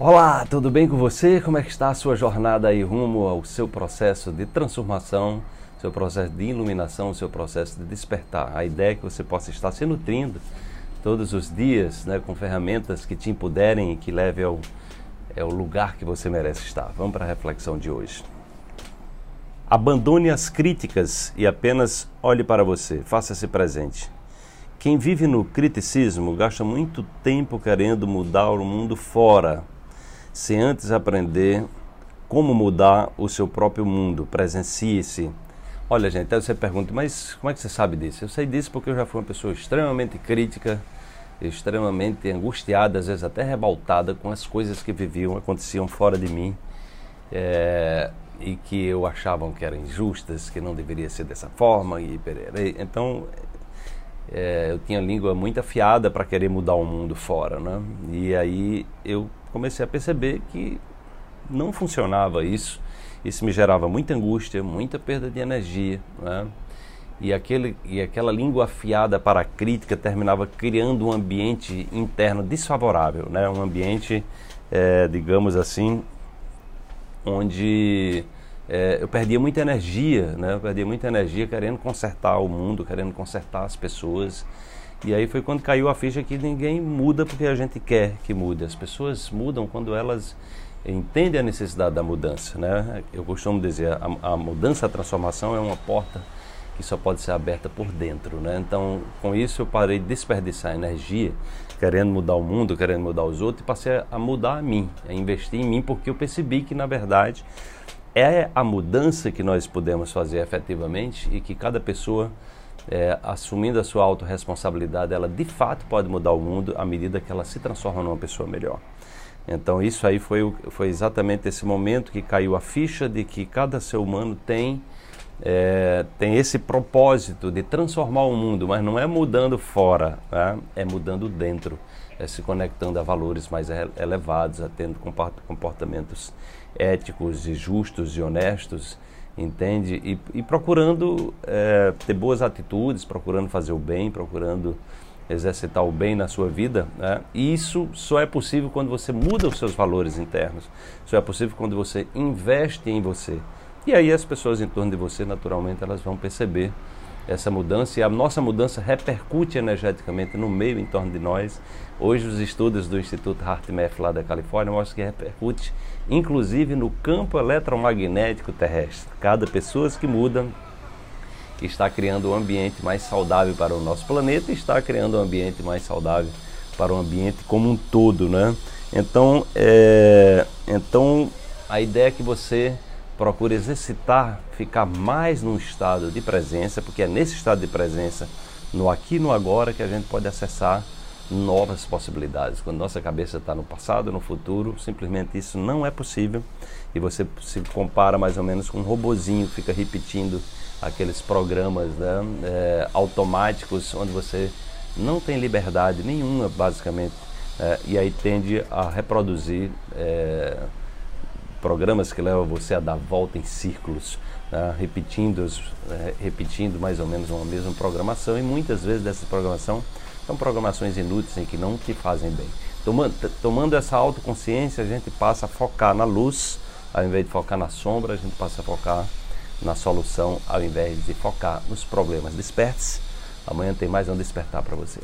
Olá, tudo bem com você? Como é que está a sua jornada aí rumo ao seu processo de transformação, seu processo de iluminação, seu processo de despertar? A ideia é que você possa estar se nutrindo todos os dias, né, com ferramentas que te empoderem e que levem ao, ao lugar que você merece estar. Vamos para a reflexão de hoje. Abandone as críticas e apenas olhe para você, faça-se presente. Quem vive no criticismo gasta muito tempo querendo mudar o mundo fora sem antes aprender como mudar o seu próprio mundo. Presencie-se. Olha, gente, aí você pergunta, mas como é que você sabe disso? Eu sei disso porque eu já fui uma pessoa extremamente crítica, extremamente angustiada, às vezes até revoltada com as coisas que viviam, aconteciam fora de mim. É, e que eu achavam que eram injustas, que não deveria ser dessa forma e então é, eu tinha língua muito afiada para querer mudar o mundo fora, né? E aí eu comecei a perceber que não funcionava isso. Isso me gerava muita angústia, muita perda de energia, né? E, aquele, e aquela língua afiada para a crítica terminava criando um ambiente interno desfavorável, né? Um ambiente, é, digamos assim, onde é, eu perdia muita energia, né? Eu perdia muita energia querendo consertar o mundo, querendo consertar as pessoas. E aí foi quando caiu a ficha que ninguém muda porque a gente quer que mude. As pessoas mudam quando elas entendem a necessidade da mudança, né? Eu costumo dizer, a, a mudança, a transformação é uma porta que só pode ser aberta por dentro, né? Então, com isso eu parei de desperdiçar energia querendo mudar o mundo, querendo mudar os outros e passei a mudar a mim, a investir em mim porque eu percebi que na verdade é a mudança que nós podemos fazer efetivamente e que cada pessoa, é, assumindo a sua autorresponsabilidade, ela de fato pode mudar o mundo à medida que ela se transforma numa pessoa melhor. Então isso aí foi, foi exatamente esse momento que caiu a ficha de que cada ser humano tem, é, tem esse propósito de transformar o mundo, mas não é mudando fora, né? é mudando dentro é, se conectando a valores mais elevados, a tendo comportamentos éticos e justos e honestos, entende? E, e procurando é, ter boas atitudes, procurando fazer o bem, procurando exercitar o bem na sua vida. Né? E isso só é possível quando você muda os seus valores internos. Só é possível quando você investe em você. E aí as pessoas em torno de você, naturalmente, elas vão perceber essa mudança e a nossa mudança repercute energeticamente no meio em torno de nós. Hoje os estudos do Instituto HeartMath lá da Califórnia mostram que repercute inclusive no campo eletromagnético terrestre. Cada pessoa que muda está criando um ambiente mais saudável para o nosso planeta está criando um ambiente mais saudável para o ambiente como um todo, né? Então, é, então a ideia é que você procura exercitar, ficar mais num estado de presença, porque é nesse estado de presença, no aqui e no agora, que a gente pode acessar novas possibilidades. Quando nossa cabeça está no passado, no futuro, simplesmente isso não é possível. E você se compara mais ou menos com um robozinho, fica repetindo aqueles programas né, é, automáticos onde você não tem liberdade nenhuma, basicamente, é, e aí tende a reproduzir. É, programas que levam você a dar volta em círculos, né? repetindo, é, repetindo mais ou menos uma mesma programação e muitas vezes dessa programação são programações inúteis em que não te fazem bem. Tomando, tomando essa autoconsciência, a gente passa a focar na luz, ao invés de focar na sombra, a gente passa a focar na solução, ao invés de focar nos problemas. Desperte-se, amanhã tem mais um despertar para você.